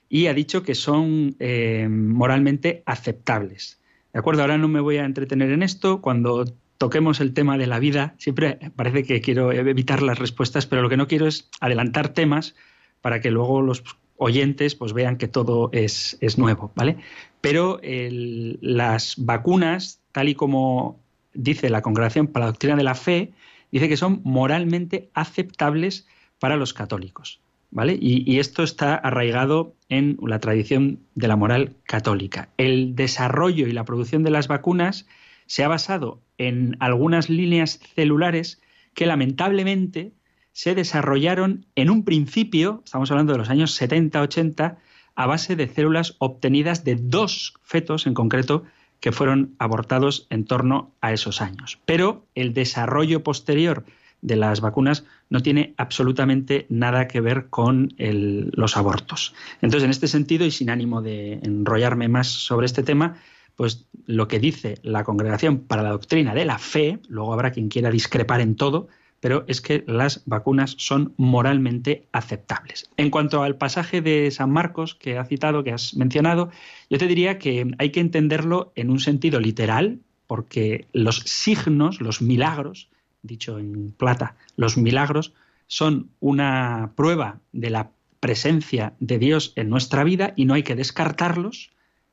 y ha dicho que son eh, moralmente aceptables. ¿De acuerdo? Ahora no me voy a entretener en esto. Cuando toquemos el tema de la vida, siempre parece que quiero evitar las respuestas, pero lo que no quiero es adelantar temas para que luego los oyentes pues vean que todo es, es nuevo, ¿vale? Pero las vacunas, tal y como dice la Congregación para la Doctrina de la Fe, dice que son moralmente aceptables para los católicos. ¿Vale? Y, esto está arraigado en la tradición de la moral católica. El desarrollo y la producción de las vacunas se ha basado en algunas líneas celulares que lamentablemente se desarrollaron en un principio, estamos hablando de los años 70-80, a base de células obtenidas de dos fetos en concreto que fueron abortados en torno a esos años. Pero el desarrollo posterior de las vacunas no tiene absolutamente nada que ver con los abortos. Entonces, en este sentido, y sin ánimo de enrollarme más sobre este tema, pues lo que dice la Congregación para la Doctrina de la Fe, luego habrá quien quiera discrepar en todo, pero es que las vacunas son moralmente aceptables. En cuanto al pasaje de San Marcos que ha citado, que has mencionado, yo te diría que hay que entenderlo en un sentido literal, porque los signos, los milagros, dicho en plata, los milagros son una prueba de la presencia de Dios en nuestra vida y no hay que descartarlos,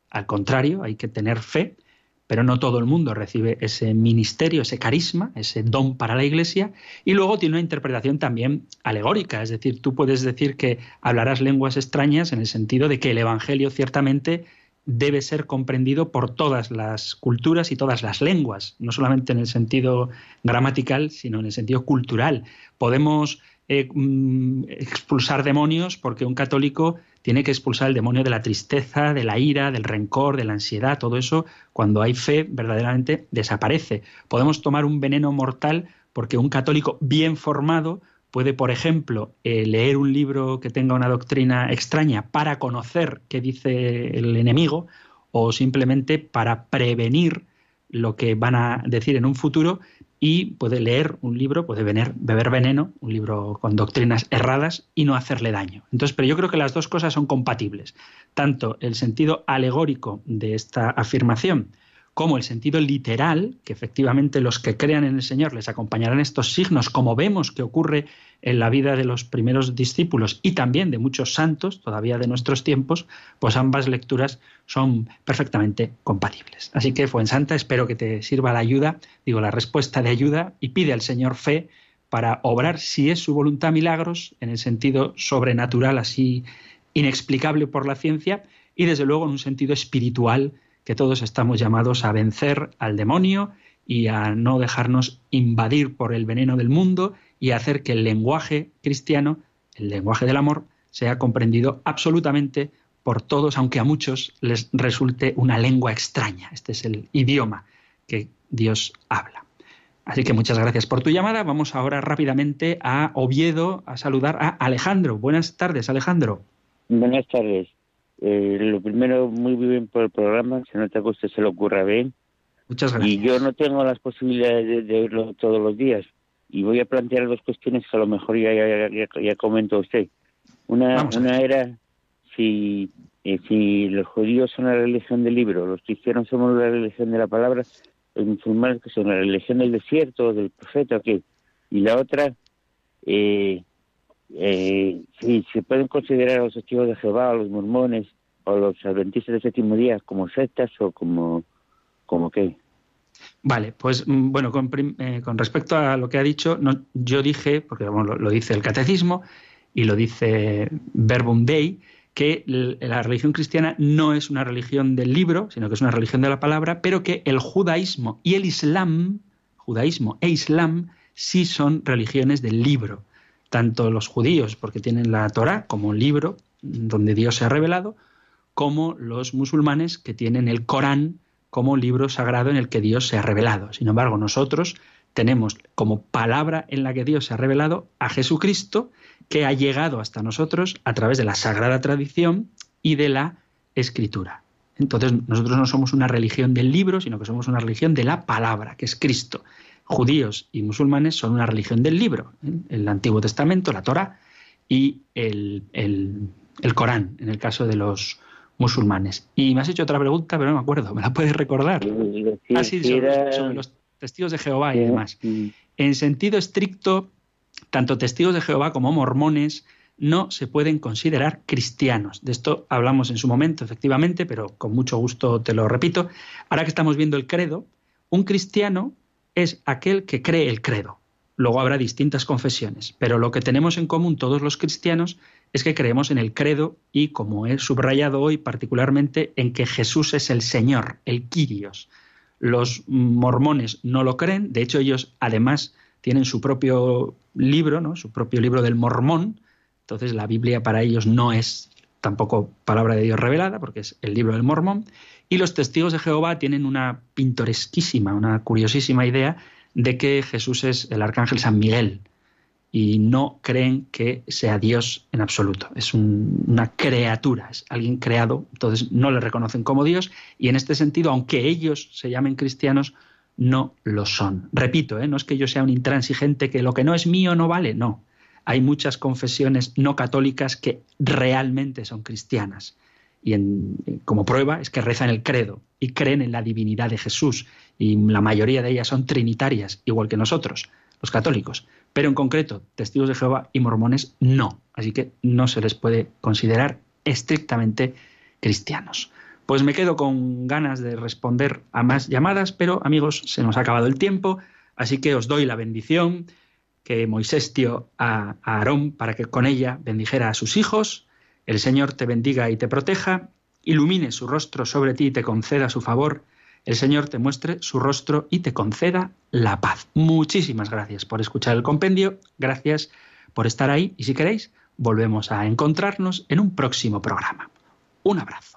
al contrario, hay que tener fe pero no todo el mundo recibe ese ministerio, ese carisma, ese don para la Iglesia, y luego tiene una interpretación también alegórica, es decir, tú puedes decir que hablarás lenguas extrañas en el sentido de que el Evangelio ciertamente debe ser comprendido por todas las culturas y todas las lenguas, no solamente en el sentido gramatical, sino en el sentido cultural. Podemos eh, mm, expulsar demonios porque un católico tiene que expulsar el demonio de la tristeza, de la ira, del rencor, de la ansiedad, todo eso, cuando hay fe, verdaderamente desaparece. Podemos tomar un veneno mortal porque un católico bien formado puede, por ejemplo, eh, leer un libro que tenga una doctrina extraña para conocer qué dice el enemigo o simplemente para prevenir lo que van a decir en un futuro y puede leer un libro, puede beber veneno, un libro con doctrinas erradas y no hacerle daño. Entonces, pero yo creo que las dos cosas son compatibles. Tanto el sentido alegórico de esta afirmación como el sentido literal, que efectivamente los que crean en el Señor les acompañarán estos signos, como vemos que ocurre en la vida de los primeros discípulos y también de muchos santos, todavía de nuestros tiempos, pues ambas lecturas son perfectamente compatibles. Así que, Fuensanta, espero que te sirva la ayuda, digo, la respuesta de ayuda, y pide al Señor fe para obrar, si es su voluntad, milagros, en el sentido sobrenatural, así inexplicable por la ciencia, y desde luego en un sentido espiritual, que todos estamos llamados a vencer al demonio y a no dejarnos invadir por el veneno del mundo y hacer que el lenguaje cristiano, el lenguaje del amor, sea comprendido absolutamente por todos, aunque a muchos les resulte una lengua extraña. Este es el idioma que Dios habla. Así que muchas gracias por tu llamada. Vamos ahora rápidamente a Oviedo a saludar a Alejandro. Buenas tardes, Alejandro. Buenas tardes. Eh, lo primero, muy bien por el programa, se nota que usted se le ocurra bien. Muchas gracias. Y yo no tengo las posibilidades de, verlo todos los días. Y voy a plantear dos cuestiones que a lo mejor ya, ya, ya, comentó usted. Una, una era si, eh, si los judíos son la religión del libro, los cristianos somos la religión de la palabra, los musulmanes que son la religión del desierto, del profeta, ¿qué? Y la otra, eh, eh, si se pueden considerar a los testigos de Jehová, a los mormones o los adventistas del séptimo día como sectas o como, qué. Vale, pues mm, bueno, con, eh, con, respecto a lo que ha dicho, no, yo dije, porque lo, dice el catecismo y lo dice Verbum Dei, que la religión cristiana no es una religión del libro, sino que es una religión de la palabra, pero que el judaísmo y el islam, judaísmo e islam, sí son religiones del libro tanto los judíos, porque tienen la Torah como un libro donde Dios se ha revelado, como los musulmanes, que tienen el Corán como libro sagrado en el que Dios se ha revelado. Sin embargo, nosotros tenemos como palabra en la que Dios se ha revelado a Jesucristo, que ha llegado hasta nosotros a través de la sagrada tradición y de la escritura. Entonces nosotros no somos una religión del libro, sino que somos una religión de la palabra, que es Cristo. Judíos y musulmanes son una religión del libro, ¿eh? el Antiguo Testamento, la Torah y el, Corán, en el caso de los musulmanes. Y me has hecho otra pregunta, pero no me acuerdo, ¿me la puedes recordar? ah, sí, sobre, los testigos de Jehová y demás. En sentido estricto, tanto testigos de Jehová como mormones no se pueden considerar cristianos. De esto hablamos en su momento, efectivamente, pero con mucho gusto te lo repito. Ahora que estamos viendo el credo, un cristiano es aquel que cree el credo. Luego habrá distintas confesiones, pero lo que tenemos en común todos los cristianos es que creemos en el credo y, como he subrayado hoy particularmente, en que Jesús es el Señor, el Kyrios. Los mormones no lo creen, de hecho ellos además tienen su propio libro, ¿no? su propio libro del mormón, entonces la Biblia para ellos no es tampoco palabra de Dios revelada, porque es el libro del Mormón. Y los testigos de Jehová tienen una pintoresquísima, una curiosísima idea de que Jesús es el arcángel San Miguel y no creen que sea Dios en absoluto. Es una criatura, es alguien creado, entonces no le reconocen como Dios y en este sentido, aunque ellos se llamen cristianos, no lo son. Repito, ¿eh? no es que yo sea un intransigente que lo que no es mío no vale, no hay muchas confesiones no católicas que realmente son cristianas. Y como prueba es que rezan el credo y creen en la divinidad de Jesús. Y la mayoría de ellas son trinitarias, igual que nosotros, los católicos. Pero en concreto, testigos de Jehová y mormones no. Así que no se les puede considerar estrictamente cristianos. Pues me quedo con ganas de responder a más llamadas, pero amigos, se nos ha acabado el tiempo, así que os doy la bendición que Moisés dio a, Aarón para que con ella bendijera a sus hijos. El Señor te bendiga y te proteja, ilumine su rostro sobre ti y te conceda su favor. El Señor te muestre su rostro y te conceda la paz. Muchísimas gracias por escuchar el compendio, gracias por estar ahí y si queréis, volvemos a encontrarnos en un próximo programa. Un abrazo.